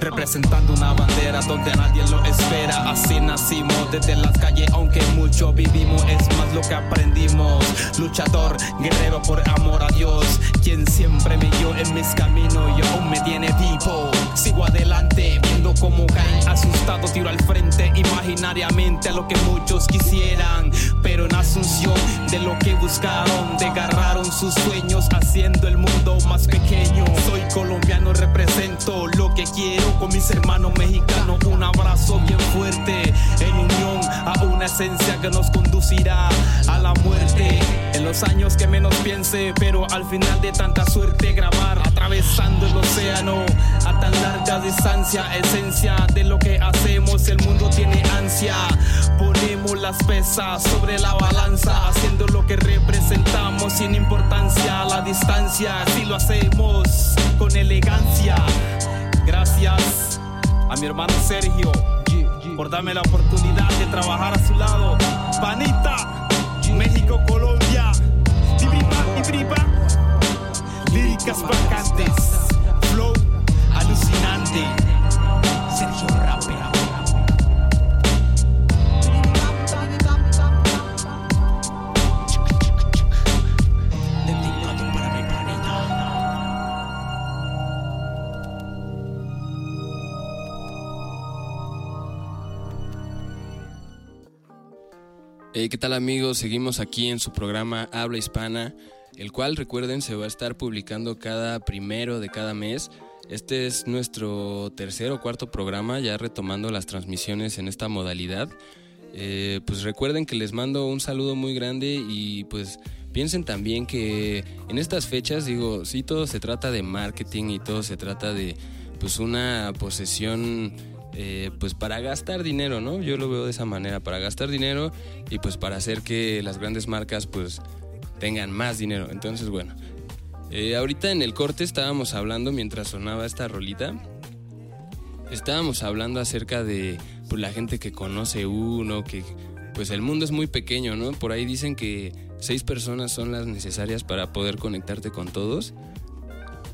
Representando una bandera donde nadie lo espera. Así nacimos desde las calles, aunque mucho vivimos. Es más lo que aprendimos. Luchador, guerrero por amor a Dios. Quien siempre me guió en mis caminos y aún me tiene vivo. Sigo adelante, viendo cómo caen asustado. Tiro al frente imaginariamente a lo que muchos quisieran. Pero en Asunción, de lo que buscaron, desgarraron sus sueños, haciendo el mundo más pequeño. Soy colombiano, represento lo que quiero con mis hermanos mexicanos. Un abrazo bien fuerte en unión a una esencia que nos conducirá a la muerte. En los años que menos piense, pero al final de tanta suerte grabar, atravesando el océano larga distancia, esencia de lo que hacemos. El mundo tiene ansia. Ponemos las pesas sobre la balanza, haciendo lo que representamos sin importancia la distancia. Si lo hacemos con elegancia. Gracias a mi hermano Sergio por darme la oportunidad de trabajar a su lado. Panita, México, Colombia, líricas vacantes, alucinante. Sergio panita. Hey, ¿qué tal amigos? Seguimos aquí en su programa Habla Hispana, el cual recuerden se va a estar publicando cada primero de cada mes. Este es nuestro tercer o cuarto programa, ya retomando las transmisiones en esta modalidad. Eh, pues recuerden que les mando un saludo muy grande y pues piensen también que en estas fechas, digo, sí todo se trata de marketing y todo se trata de pues una posesión eh, pues para gastar dinero, ¿no? Yo lo veo de esa manera, para gastar dinero y pues para hacer que las grandes marcas pues tengan más dinero. Entonces, bueno, eh, ahorita en el corte estábamos hablando mientras sonaba esta rolita. Estábamos hablando acerca de pues, la gente que conoce uno, que pues el mundo es muy pequeño, ¿no? Por ahí dicen que seis personas son las necesarias para poder conectarte con todos.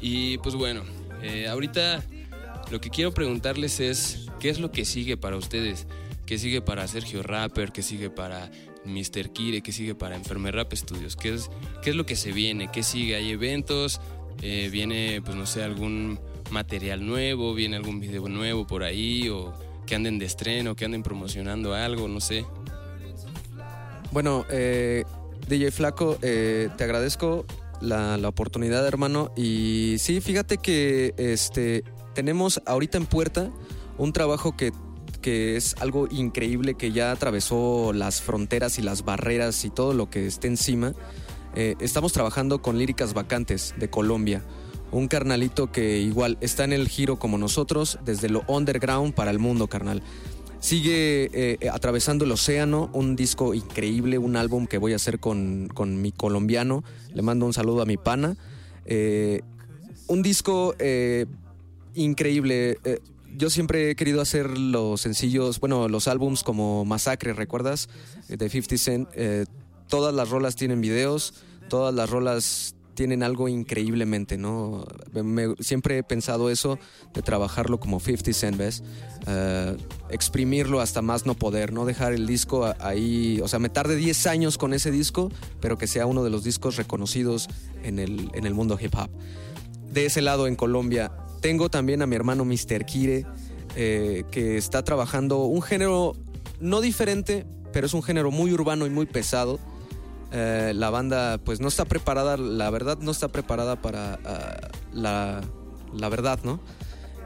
Y pues bueno, eh, ahorita lo que quiero preguntarles es, ¿qué es lo que sigue para ustedes? ¿Qué sigue para Sergio Rapper? ¿Qué sigue para Mr. Kire? ¿Qué sigue para Enfermer Rap Studios? ¿Qué es, ¿Qué es lo que se viene? ¿Qué sigue? ¿Hay eventos? Eh, ¿Viene, pues no sé, algún material nuevo? ¿Viene algún video nuevo por ahí? ¿O que anden de estreno? ¿Que anden promocionando algo? No sé. Bueno, eh, DJ Flaco, eh, te agradezco la, la oportunidad, hermano. Y sí, fíjate que este, tenemos ahorita en puerta un trabajo que, que es algo increíble, que ya atravesó las fronteras y las barreras y todo lo que esté encima. Eh, estamos trabajando con Líricas Vacantes de Colombia. Un carnalito que igual está en el giro como nosotros, desde lo underground para el mundo, carnal. Sigue eh, atravesando el océano, un disco increíble, un álbum que voy a hacer con, con mi colombiano. Le mando un saludo a mi pana. Eh, un disco increíble. Yo siempre he querido hacer los sencillos, bueno, los álbums como Masacre, ¿recuerdas? Eh, De 50 Cent. Eh, todas las rolas tienen videos, todas las rolas tienen algo increíblemente, ¿no? Siempre he pensado eso, de trabajarlo como 50 Cent, ¿ves? Eh, exprimirlo hasta más no poder, no dejar el disco ahí, o sea, me tarde 10 años con ese disco, pero que sea uno de los discos reconocidos en el, en el mundo hip hop de ese lado en Colombia. Tengo también a mi hermano Mr. Kire, eh, que está trabajando un género no diferente, pero es un género muy urbano y muy pesado. Eh, la banda pues no está preparada, la verdad no está preparada para ah, la, verdad, ¿no?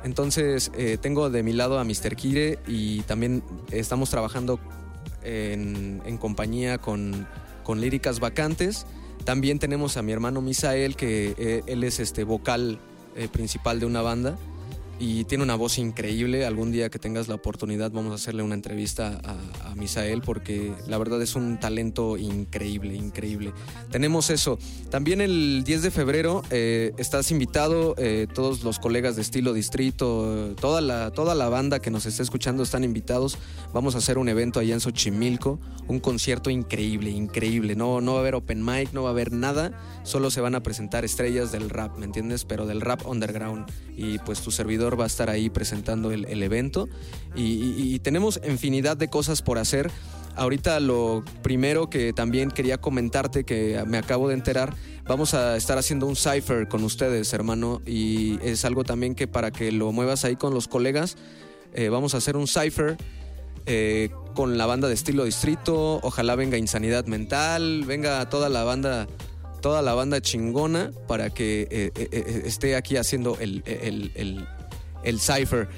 Entonces eh, tengo de mi lado a Mr. Kire y también estamos trabajando en, compañía con, con Líricas Vacantes. También tenemos a mi hermano Misael, que él es este vocal eh, principal de una banda y tiene una voz increíble. Algún día que tengas la oportunidad vamos a hacerle una entrevista a, Misael porque la verdad es un talento increíble, increíble. Tenemos eso. También el 10 de febrero eh, estás invitado, eh, todos los colegas de Estilo Distrito, toda la, toda la banda que nos está escuchando están invitados. Vamos a hacer un evento allá en Xochimilco, un concierto increíble, increíble. No, no va a haber open mic, no va a haber nada, solo se van a presentar estrellas del rap, ¿me entiendes? Pero del rap underground. Y pues tu servidor va a estar ahí presentando el, evento. Y, tenemos infinidad de cosas por hacer. Ahorita lo primero que también quería comentarte, que me acabo de enterar, vamos a estar haciendo un cipher con ustedes, hermano, y es algo también que para que lo muevas ahí con los colegas, eh, vamos a hacer un cipher eh, con la banda de estilo distrito, ojalá venga Insanidad Mental, venga toda la banda, toda la banda chingona para que eh, esté aquí haciendo el, el, el, el cipher.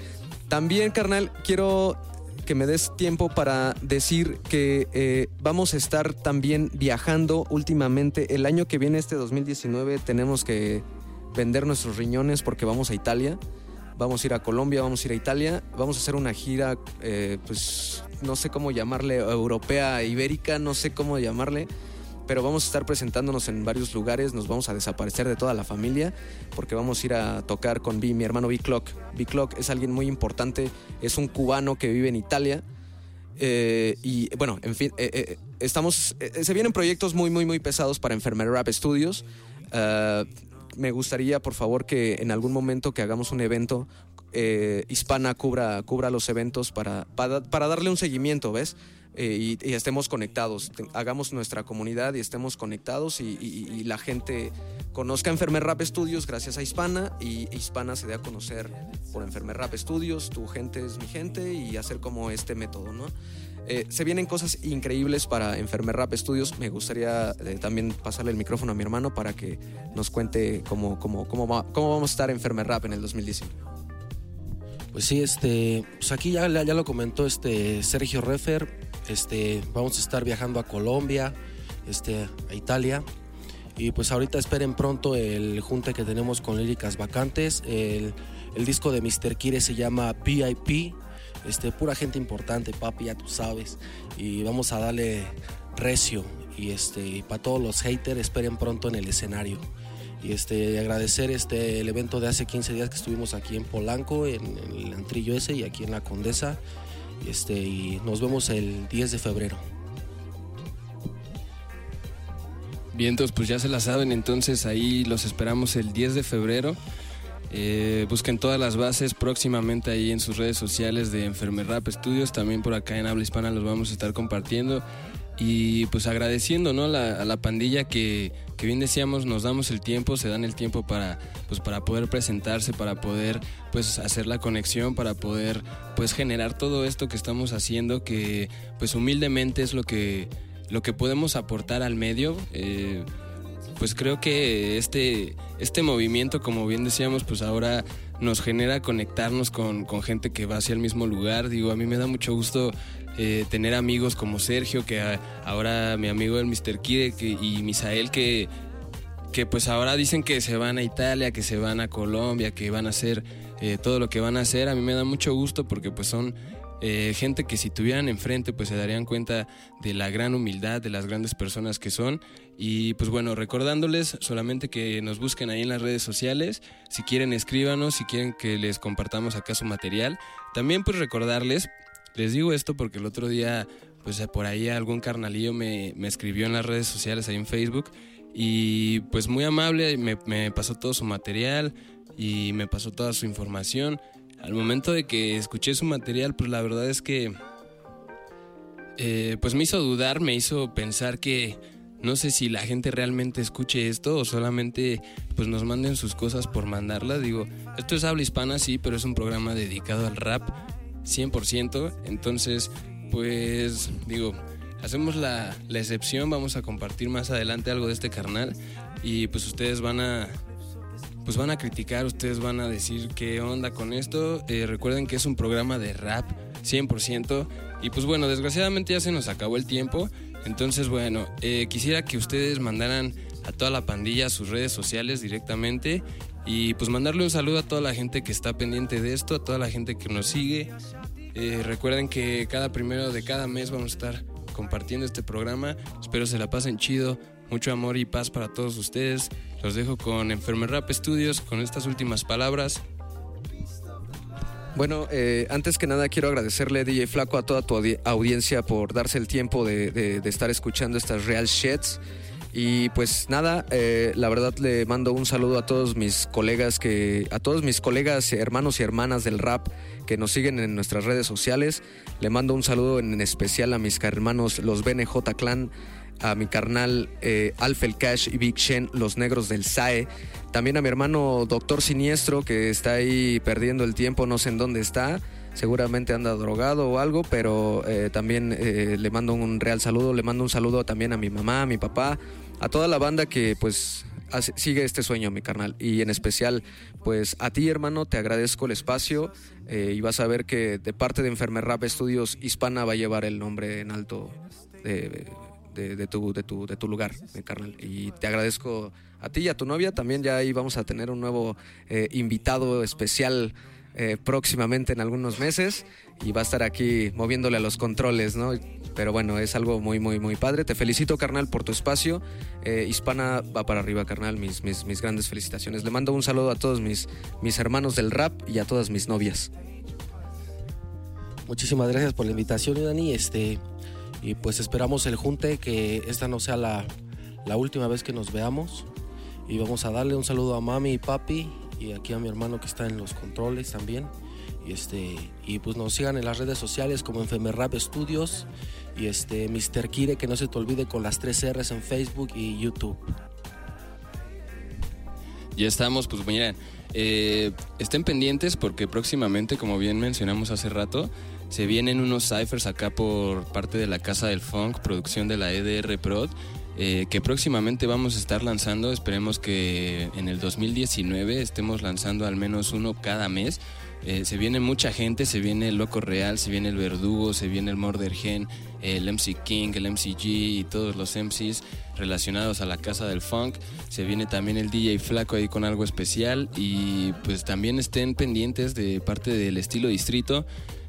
También, carnal, quiero que me des tiempo para decir que eh, vamos a estar también viajando últimamente. El año que viene, este 2019, tenemos que vender nuestros riñones porque vamos a Italia. Vamos a ir a Colombia, vamos a ir a Italia. Vamos a hacer una gira, eh, pues no sé cómo llamarle, europea, ibérica, no sé cómo llamarle pero vamos a estar presentándonos en varios lugares, nos vamos a desaparecer de toda la familia, porque vamos a ir a tocar con B, mi hermano B-Clock. B-Clock es alguien muy importante, es un cubano que vive en Italia. eh, y bueno, en fin, eh, eh, estamos, se vienen proyectos muy, muy, muy pesados para Enfermer Rap Studios. Eh, me gustaría, por favor, que en algún momento que hagamos un evento, eh, Hispana cubra, cubra los eventos para, para, para darle un seguimiento, ¿ves? Eh, y, y estemos conectados, hagamos nuestra comunidad y estemos conectados y, la gente conozca Enfermer Rap Studios gracias a Hispana y Hispana se dé a conocer por Enfermer Rap Studios, tu gente es mi gente y hacer como este método, ¿no? Eh, se vienen cosas increíbles para Enfermer Rap Studios. Me gustaría también pasarle el micrófono a mi hermano para que nos cuente cómo, cómo, cómo, va- cómo vamos a estar Enfermer Rap en el 2019. Pues sí, este, pues aquí ya, ya lo comentó este Sergio Refer, este, vamos a estar viajando a Colombia, este, a Italia. Y pues ahorita esperen pronto el junte que tenemos con Líricas Vacantes. El, el disco de Mr. Kire se llama VIP. Este, pura gente importante, papi, ya tú sabes. Y vamos a darle recio. Y este, para todos los haters, esperen pronto en el escenario. Y este, agradecer este, el evento de hace 15 días que estuvimos aquí en Polanco, en, el antrillo ese y aquí en la Condesa. Este, y nos vemos el 10 de febrero. Vientos, pues ya se la saben, entonces ahí los esperamos el 10 de febrero. Eh, busquen todas las bases próximamente ahí en sus redes sociales de Enfermer Rap Studios, también por acá en Habla Hispana los vamos a estar compartiendo. Y pues agradeciendo ¿no? a la pandilla que, que bien decíamos, nos damos el tiempo, se dan el tiempo para, pues, para poder presentarse, para poder pues, hacer la conexión, para poder pues, generar todo esto que estamos haciendo, que pues humildemente es lo que, lo que podemos aportar al medio. Eh, pues creo que este, este movimiento, como bien decíamos, pues ahora nos genera conectarnos con, con gente que va hacia el mismo lugar. Digo, a mí me da mucho gusto eh, tener amigos como Sergio, que a- ahora mi amigo el Mr. Kide que- y Misael, que, que pues ahora dicen que se van a Italia, que se van a Colombia, que van a hacer eh, todo lo que van a hacer. A mí me da mucho gusto porque pues son eh, gente que si tuvieran enfrente pues se darían cuenta de la gran humildad, de las grandes personas que son. Y pues bueno, recordándoles solamente que nos busquen ahí en las redes sociales, si quieren escríbanos, si quieren que les compartamos acá su material. También pues recordarles, les digo esto porque el otro día pues por ahí algún carnalillo me, me escribió en las redes sociales, ahí en Facebook, y pues muy amable, me, me pasó todo su material y me pasó toda su información al momento de que escuché su material, pues la verdad es que eh, pues me hizo dudar, me hizo pensar que no sé si la gente realmente escuche esto o solamente pues nos manden sus cosas por mandarlas. Digo, esto es habla hispana, sí, pero es un programa dedicado al rap 100%. Entonces, pues digo, hacemos la, la excepción, vamos a compartir más adelante algo de este carnal y pues ustedes van a pues van a criticar, ustedes van a decir qué onda con esto. Eh, recuerden que es un programa de rap 100%. Y pues bueno, desgraciadamente ya se nos acabó el tiempo. Entonces bueno, eh, quisiera que ustedes mandaran a toda la pandilla sus redes sociales directamente. Y pues mandarle un saludo a toda la gente que está pendiente de esto, a toda la gente que nos sigue. Eh, recuerden que cada primero de cada mes vamos a estar compartiendo este programa. Espero se la pasen chido. Mucho amor y paz para todos ustedes. Los dejo con Enfermer Rap Studios con estas últimas palabras. Bueno, eh, antes que nada quiero agradecerle DJ Flaco a toda tu audiencia por darse el tiempo de, estar escuchando estas real shits. Y pues nada, eh, la verdad le mando un saludo a todos mis colegas que, a todos mis colegas, hermanos y hermanas del rap que nos siguen en nuestras redes sociales. Le mando un saludo en especial a mis hermanos los BNJ Clan, a mi carnal eh, Alfel Cash y Big Shen, los negros del SAE. También a mi hermano Doctor Siniestro, que está ahí perdiendo el tiempo, no sé en dónde está. Seguramente anda drogado o algo, pero eh, también eh, le mando un real saludo. Le mando un saludo también a mi mamá, a mi papá, a toda la banda que pues sigue este sueño, mi carnal. Y en especial, pues a ti, hermano, te agradezco el espacio y vas a ver que de parte de Enfermer Rap Estudios Hispana va a llevar el nombre en alto de de, tu, de, tu, de tu lugar, mi carnal. Y te agradezco a ti y a tu novia. También ya ahí vamos a tener un nuevo eh, invitado especial eh, próximamente en algunos meses y va a estar aquí moviéndole a los controles, ¿no? Pero bueno, es algo muy, muy, muy padre. Te felicito, carnal, por tu espacio. Eh, Hispana va para arriba, carnal. Mis, mis, mis grandes felicitaciones. Le mando un saludo a todos mis, mis hermanos del rap y a todas mis novias. Muchísimas gracias por la invitación, Dani. Este, y pues esperamos el junte, que esta no sea la, última vez que nos veamos. Y vamos a darle un saludo a mami y papi y aquí a mi hermano que está en los controles también. Y, este, y pues nos sigan en las redes sociales como en Rap Studios y este Mr. Kire, que no se te olvide con las tres R's en Facebook y YouTube. Ya estamos, pues miren, eh, estén pendientes porque próximamente, como bien mencionamos hace rato, se vienen unos ciphers acá por parte de la Casa del Funk, producción de la EDR Prod, eh, que próximamente vamos a estar lanzando. Esperemos que en el 2019 estemos lanzando al menos uno cada mes. Eh, se viene mucha gente, se viene el Loco Real, se viene el Verdugo, se viene el Murder Gen, el MC King, el MCG y todos los MCs relacionados a la casa del funk. Se viene también el DJ Flaco ahí con algo especial y pues también estén pendientes de parte del estilo distrito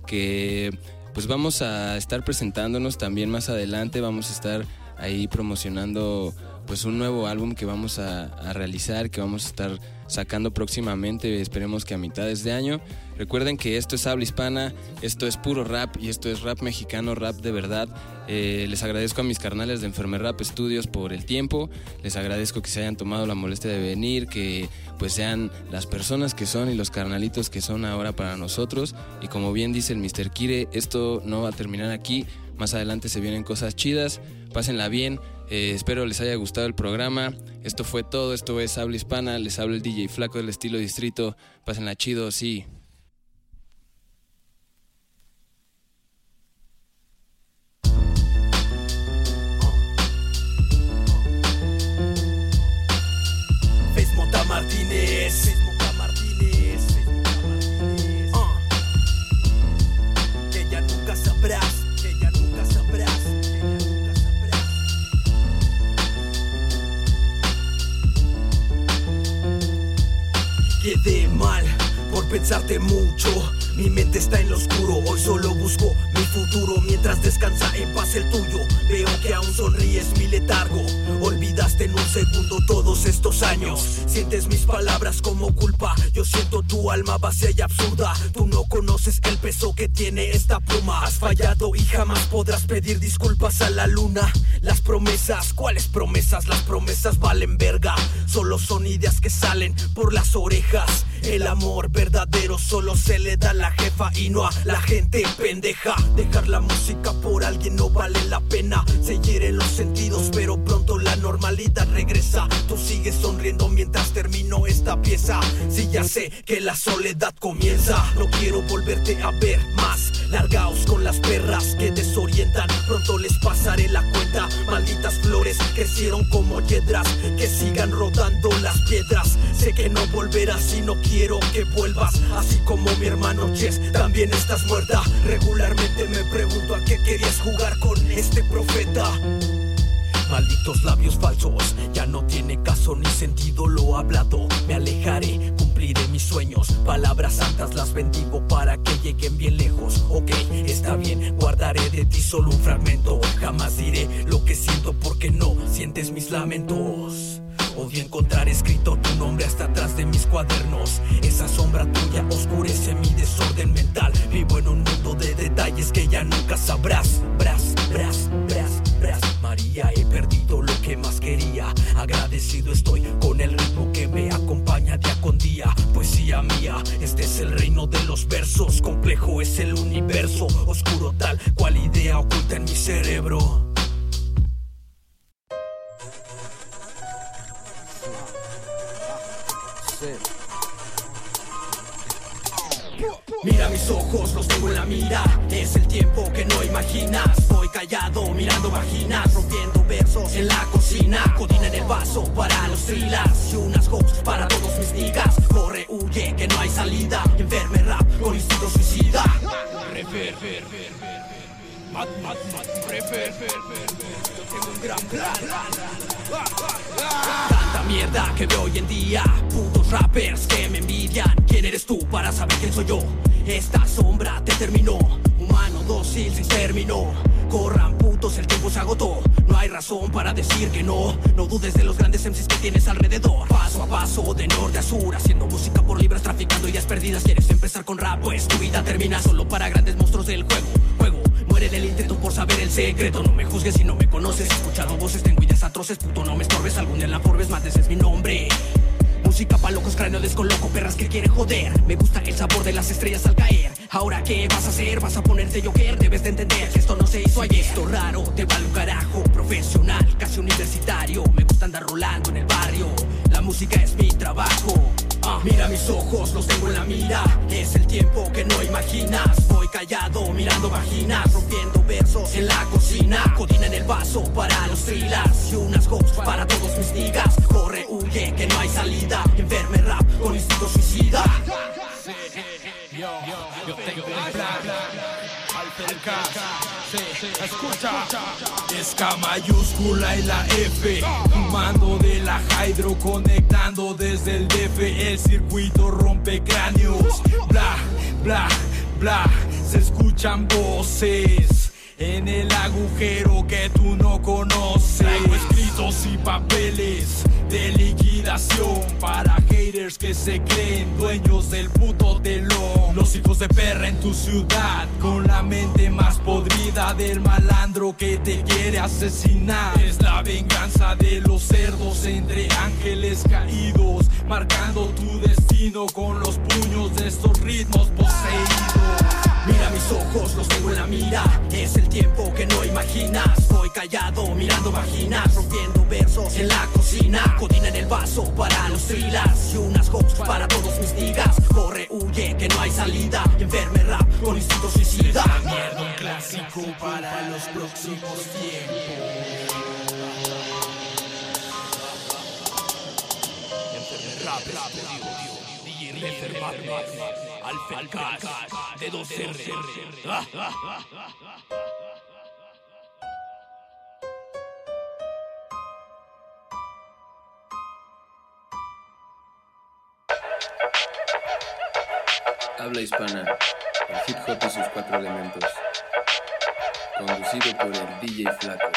que pues vamos a estar presentándonos también más adelante, vamos a estar ahí promocionando pues un nuevo álbum que vamos a, realizar, que vamos a estar sacando próximamente, esperemos que a mitades de año. Recuerden que esto es habla hispana, esto es puro rap y esto es rap mexicano, rap de verdad. Eh, les agradezco a mis carnales de Enfermer Rap Studios por el tiempo, les agradezco que se hayan tomado la molestia de venir, que pues sean las personas que son y los carnalitos que son ahora para nosotros. Y como bien dice el Mr. Kire, esto no va a terminar aquí, más adelante se vienen cosas chidas, pásenla bien. Eh, espero les haya gustado el programa. Esto fue todo. Esto es Habla Hispana. Les habla el DJ Flaco del estilo Distrito. Pásenla chido, sí. Quedé mal por pensarte mucho. Mi mente está en lo oscuro, hoy solo busco futuro mientras descansa en paz el tuyo. Veo que aún sonríes mi letargo. Olvidaste en un segundo todos estos años. Sientes mis palabras como culpa. Yo siento tu alma vacía y absurda. Tú no conoces el peso que tiene esta pluma. Has fallado y jamás podrás pedir disculpas a la luna. Las promesas, ¿cuáles promesas? Las promesas valen verga. Solo son ideas que salen por las orejas. El amor verdadero solo se le da a la jefa y no a la gente pendeja. Dejar la música por alguien no vale la pena. Se hieren los sentidos, pero pronto la normalidad regresa. Tú sigues sonriendo mientras termino esta pieza. Si ya sé que la soledad comienza, no quiero volverte a ver más. Largaos con las perras que desorientan. Pronto les pasaré la cuenta. Malditas flores crecieron como yedras. Que sigan rodando las piedras. Sé que no volverás y no quiero que vuelvas. Así como mi hermano Chess, también estás muerta. Regularmente me pregunto a qué querías jugar con este profeta. Malditos labios falsos, ya no tiene caso ni sentido lo hablado. Me alejaré, cumpliré mis sueños. Palabras santas las bendigo para que lleguen bien lejos. Ok, está bien, guardaré de ti solo un fragmento. Jamás diré lo que siento porque no sientes mis lamentos. Odio encontrar escrito tu nombre hasta atrás de mis cuadernos. Esa sombra tuya oscurece mi desorden mental. Vivo en un mundo de detalles que ya nunca sabrás. Bras, bras, bras, bras. María, he perdido lo que más quería. Agradecido estoy con el ritmo que me acompaña día con día. Poesía mía, este es el reino de los versos. Complejo es el universo, oscuro tal cual idea oculta en mi cerebro. Mira mis ojos, los tengo en la mira. Es el tiempo que no imaginas. Voy callado, mirando vaginas, rompiendo versos en la cocina. Codina en el vaso para los thrillers y unas hoes para todos mis niggas. Corre, huye, que no hay salida. Enferme rap con instinto suicida. Refer, fer, fer, fer, fer. Mat, mat, mat, refer, fer, fer, fer. Yo tengo un gran plan. Tanta mierda que veo hoy en día. Putos rappers que me envidian. ¿Quién eres tú para saber quién soy yo? Esta sombra te terminó. Humano dócil se terminó. Corran putos, el tiempo se agotó. No hay razón para decir que no. No dudes de los grandes MCs que tienes alrededor. Paso a paso, de norte a sur, haciendo música por libras, traficando ideas perdidas. ¿Quieres empezar con rap? Pues tu vida termina solo para grandes monstruos del juego. Muere en el intento por saber el secreto. No me juzgues si no me conoces. He escuchado voces, tengo ideas atroces. Puto, no me estorbes. Algún día en la Forbes mates es mi nombre. Música pa' locos, cráneo descoloco, perras que quieren joder. Me gusta el sabor de las estrellas al caer. Ahora, ¿qué vas a hacer? ¿Vas a ponerte Joker? Debes de entender que esto no se hizo ayer. Esto raro, te vale un carajo. Profesional, casi universitario. Me gusta andar rolando en el barrio. La música es mi trabajo. Ah, mira mis ojos, los tengo en la mira. Es el tiempo que no imaginas. Voy callado, mirando vaginas, rompiendo versos en la cocina. Codina en el vaso para los thrillers y unas hoes para todos mis niggas. Corre, huye, que no hay salida. Enferme rap con instinto suicida. Escucha. Es K mayúscula y la F. Mando de la Hydro conectando desde el DF. El circuito rompe cráneos. Bla, bla, bla. Se escuchan voces. En el agujero que tú no conoces. Traigo escritos y papeles de liquidación para haters que se creen dueños del puto telón. Los hijos de perra en tu ciudad, con la mente más podrida del malandro que te quiere asesinar. Es la venganza de los cerdos entre ángeles caídos, marcando tu destino con los puños de estos ritmos poseídos. Mira mis ojos, los tengo en la mira. Es el tiempo que no imaginas. Voy callado, mirando vaginas, rompiendo versos en la cocina. Codina en el vaso para los thrillers y unas hoes para todos mis niggas. Corre, huye, que no hay salida. Enferme rap con instinto suicida. Mierda, un clásico para los próximos tiempos. Rap Madness, Alfa Cash, de 2R. (laughs) habla hispana, el hip hop y sus cuatro elementos. Conducido por el DJ Flaco.